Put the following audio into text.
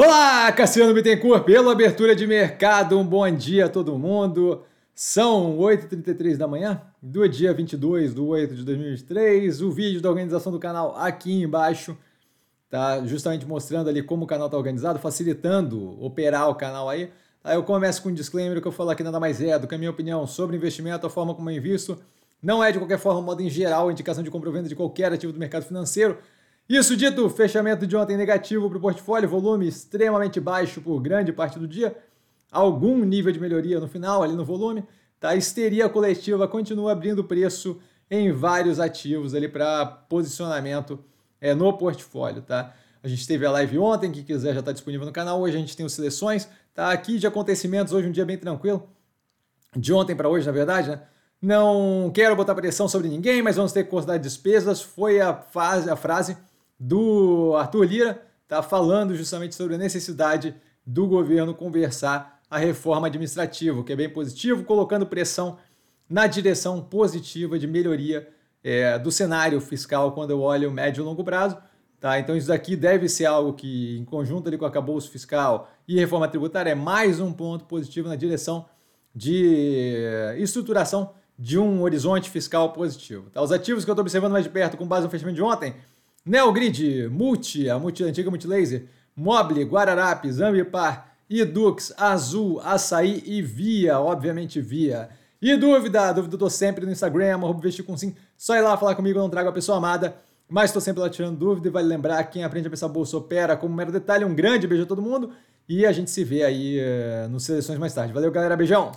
Olá, Cassiano Bittencourt, pela abertura de mercado, um bom dia a todo mundo. São 8h33 da manhã do dia 22 de 8 de 2023. O vídeo da organização do canal aqui embaixo tá justamente mostrando ali como o canal está organizado, facilitando operar o canal aí. Aí eu começo com um disclaimer que eu falo aqui nada mais é do que a minha opinião sobre investimento, a forma como eu invisto. Não é de qualquer forma, modo em geral, indicação de compra ou venda de qualquer ativo do mercado financeiro. Isso dito, fechamento de ontem negativo para o portfólio, volume extremamente baixo por grande parte do dia, algum nível de melhoria no final ali no volume, tá? Histeria coletiva continua abrindo preço em vários ativos ali para posicionamento é, no portfólio, tá? A gente teve a live ontem, quem quiser já está disponível no canal. Hoje a gente tem os seleções, tá? Aqui de acontecimentos, hoje um dia bem tranquilo. De ontem para hoje, na verdade, né? Não quero botar pressão sobre ninguém, mas vamos ter que cortar despesas. Foi a, fase, a frase do Arthur Lira, tá falando justamente sobre a necessidade do governo conversar a reforma administrativa, que é bem positivo, colocando pressão na direção positiva de melhoria é, do cenário fiscal quando eu olho médio e longo prazo. Tá? Então isso daqui deve ser algo que, em conjunto ali com o acabouço fiscal e reforma tributária, é mais um ponto positivo na direção de estruturação de um horizonte fiscal positivo. Tá? Os ativos que eu estou observando mais de perto com base no fechamento de ontem Neogrid, Multi, a multi, antiga Multilaser, Mobile, Guararapes, Ambipar, Edux, Azul, Açaí e Via, obviamente Via. E dúvida? Dúvida eu tô sempre no Instagram, vestir com sim. Só ir lá falar comigo, eu não trago a pessoa amada. Mas estou sempre lá tirando dúvida e vale lembrar, quem aprende a pensar bolsa opera como mero detalhe. Um grande beijo a todo mundo e a gente se vê aí uh, nos seleções mais tarde. Valeu, galera. Beijão!